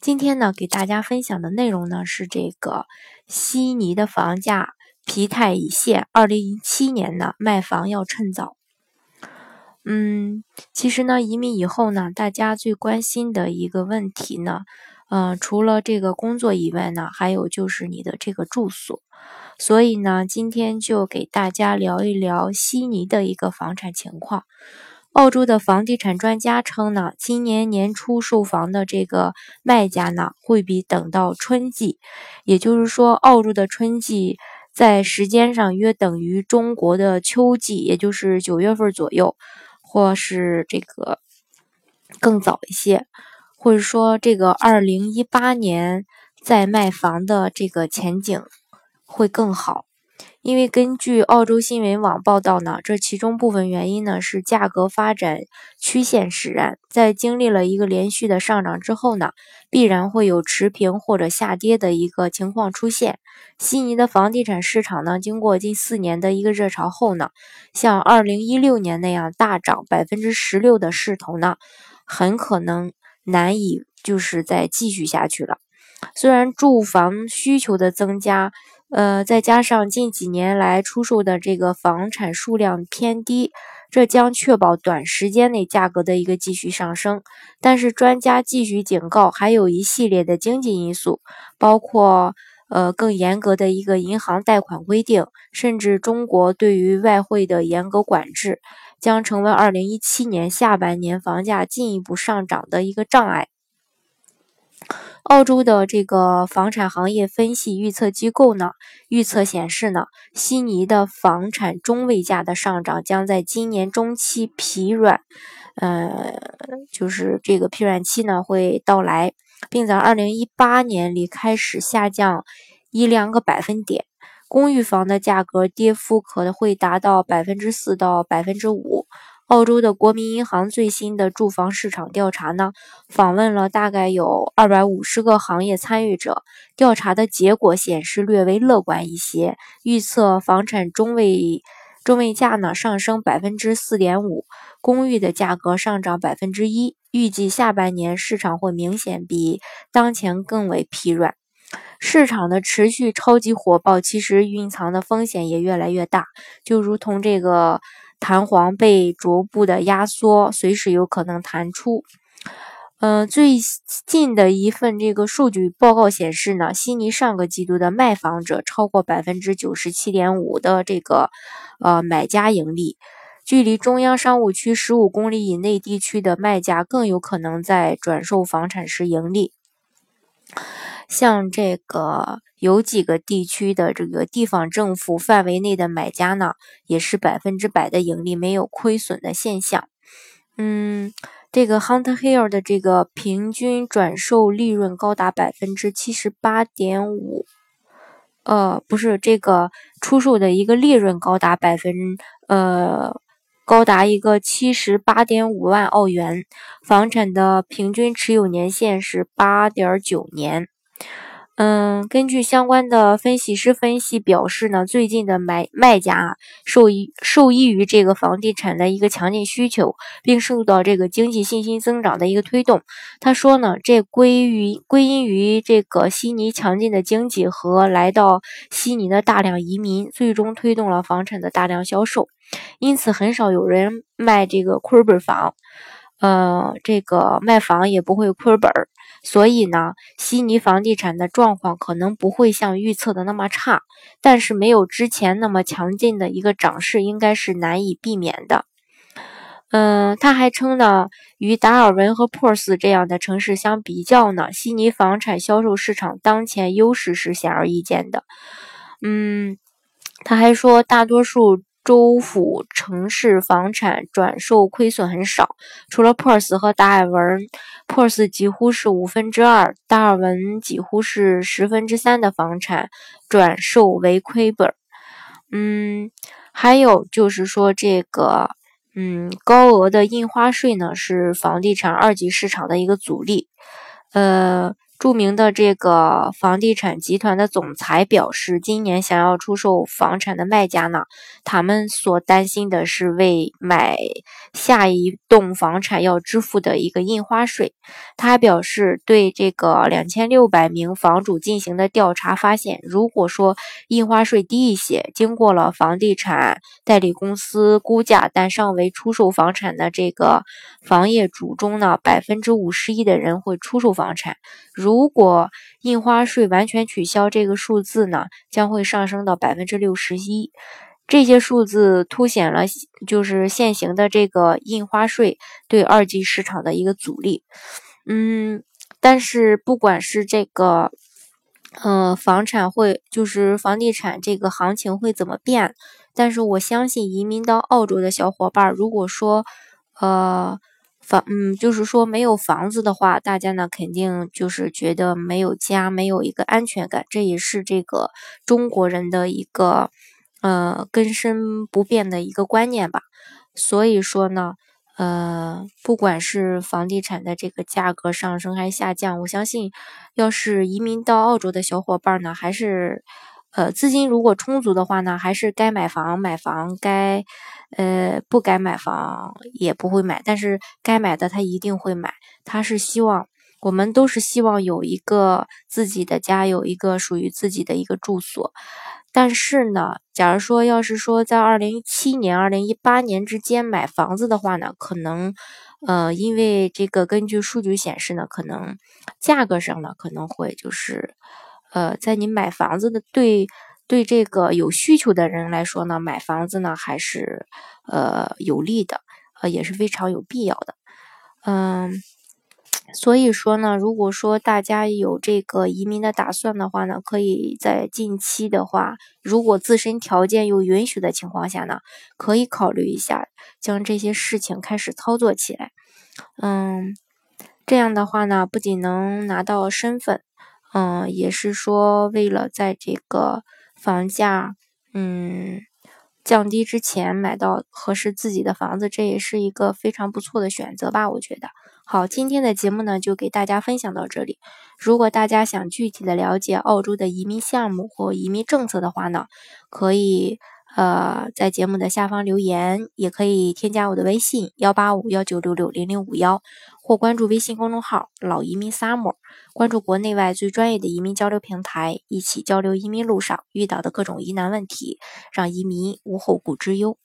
今天呢，给大家分享的内容呢是这个悉尼的房价疲态已现，二零一七年呢卖房要趁早。嗯，其实呢，移民以后呢，大家最关心的一个问题呢，呃，除了这个工作以外呢，还有就是你的这个住所。所以呢，今天就给大家聊一聊悉尼的一个房产情况。澳洲的房地产专家称呢，今年年初售房的这个卖家呢，会比等到春季，也就是说，澳洲的春季在时间上约等于中国的秋季，也就是九月份左右，或是这个更早一些，或者说这个二零一八年在卖房的这个前景会更好。因为根据澳洲新闻网报道呢，这其中部分原因呢是价格发展曲线使然，在经历了一个连续的上涨之后呢，必然会有持平或者下跌的一个情况出现。悉尼的房地产市场呢，经过近四年的一个热潮后呢，像二零一六年那样大涨百分之十六的势头呢，很可能难以就是再继续下去了。虽然住房需求的增加。呃，再加上近几年来出售的这个房产数量偏低，这将确保短时间内价格的一个继续上升。但是专家继续警告，还有一系列的经济因素，包括呃更严格的一个银行贷款规定，甚至中国对于外汇的严格管制，将成为二零一七年下半年房价进一步上涨的一个障碍。澳洲的这个房产行业分析预测机构呢，预测显示呢，悉尼的房产中位价的上涨将在今年中期疲软，呃，就是这个疲软期呢会到来，并在二零一八年里开始下降一两个百分点，公寓房的价格跌幅可能会达到百分之四到百分之五。澳洲的国民银行最新的住房市场调查呢，访问了大概有二百五十个行业参与者，调查的结果显示略微乐观一些，预测房产中位中位价呢上升百分之四点五，公寓的价格上涨百分之一，预计下半年市场会明显比当前更为疲软。市场的持续超级火爆，其实蕴藏的风险也越来越大，就如同这个。弹簧被逐步的压缩，随时有可能弹出。嗯，最近的一份这个数据报告显示呢，悉尼上个季度的卖房者超过百分之九十七点五的这个呃买家盈利，距离中央商务区十五公里以内地区的卖家更有可能在转售房产时盈利。像这个。有几个地区的这个地方政府范围内的买家呢，也是百分之百的盈利，没有亏损的现象。嗯，这个 Hunter Hill 的这个平均转售利润高达百分之七十八点五，呃，不是这个出售的一个利润高达百分呃高达一个七十八点五万澳元，房产的平均持有年限是八点九年。嗯，根据相关的分析师分析表示呢，最近的买卖家，受益受益于这个房地产的一个强劲需求，并受到这个经济信心增长的一个推动。他说呢，这归于归因于这个悉尼强劲的经济和来到悉尼的大量移民，最终推动了房产的大量销售。因此，很少有人卖这个亏本房，呃，这个卖房也不会亏本儿。所以呢，悉尼房地产的状况可能不会像预测的那么差，但是没有之前那么强劲的一个涨势应该是难以避免的。嗯，他还称呢，与达尔文和珀斯这样的城市相比较呢，悉尼房产销售市场当前优势是显而易见的。嗯，他还说，大多数。州府城市房产转售亏损很少，除了 Pors 和达尔文，Pors 几乎是五分之二，达尔文几乎是十分之三的房产转售为亏本。嗯，还有就是说这个，嗯，高额的印花税呢，是房地产二级市场的一个阻力，呃。著名的这个房地产集团的总裁表示，今年想要出售房产的卖家呢，他们所担心的是为买下一栋房产要支付的一个印花税。他表示，对这个两千六百名房主进行的调查发现，如果说印花税低一些，经过了房地产代理公司估价但尚未出售房产的这个房业主中呢，百分之五十一的人会出售房产。如果印花税完全取消，这个数字呢将会上升到百分之六十一。这些数字凸显了就是现行的这个印花税对二级市场的一个阻力。嗯，但是不管是这个，呃，房产会就是房地产这个行情会怎么变，但是我相信移民到澳洲的小伙伴，如果说，呃。房，嗯，就是说没有房子的话，大家呢肯定就是觉得没有家，没有一个安全感，这也是这个中国人的一个呃根深不变的一个观念吧。所以说呢，呃，不管是房地产的这个价格上升还是下降，我相信，要是移民到澳洲的小伙伴呢，还是。呃，资金如果充足的话呢，还是该买房买房，该呃不该买房也不会买，但是该买的他一定会买。他是希望我们都是希望有一个自己的家，有一个属于自己的一个住所。但是呢，假如说要是说在二零一七年、二零一八年之间买房子的话呢，可能呃，因为这个根据数据显示呢，可能价格上呢可能会就是。呃，在你买房子的对对这个有需求的人来说呢，买房子呢还是呃有利的，呃也是非常有必要的。嗯，所以说呢，如果说大家有这个移民的打算的话呢，可以在近期的话，如果自身条件又允许的情况下呢，可以考虑一下将这些事情开始操作起来。嗯，这样的话呢，不仅能拿到身份。嗯，也是说为了在这个房价嗯降低之前买到合适自己的房子，这也是一个非常不错的选择吧？我觉得。好，今天的节目呢就给大家分享到这里。如果大家想具体的了解澳洲的移民项目或移民政策的话呢，可以呃在节目的下方留言，也可以添加我的微信幺八五幺九六六零零五幺。或关注微信公众号“老移民 summer”，关注国内外最专业的移民交流平台，一起交流移民路上遇到的各种疑难问题，让移民无后顾之忧。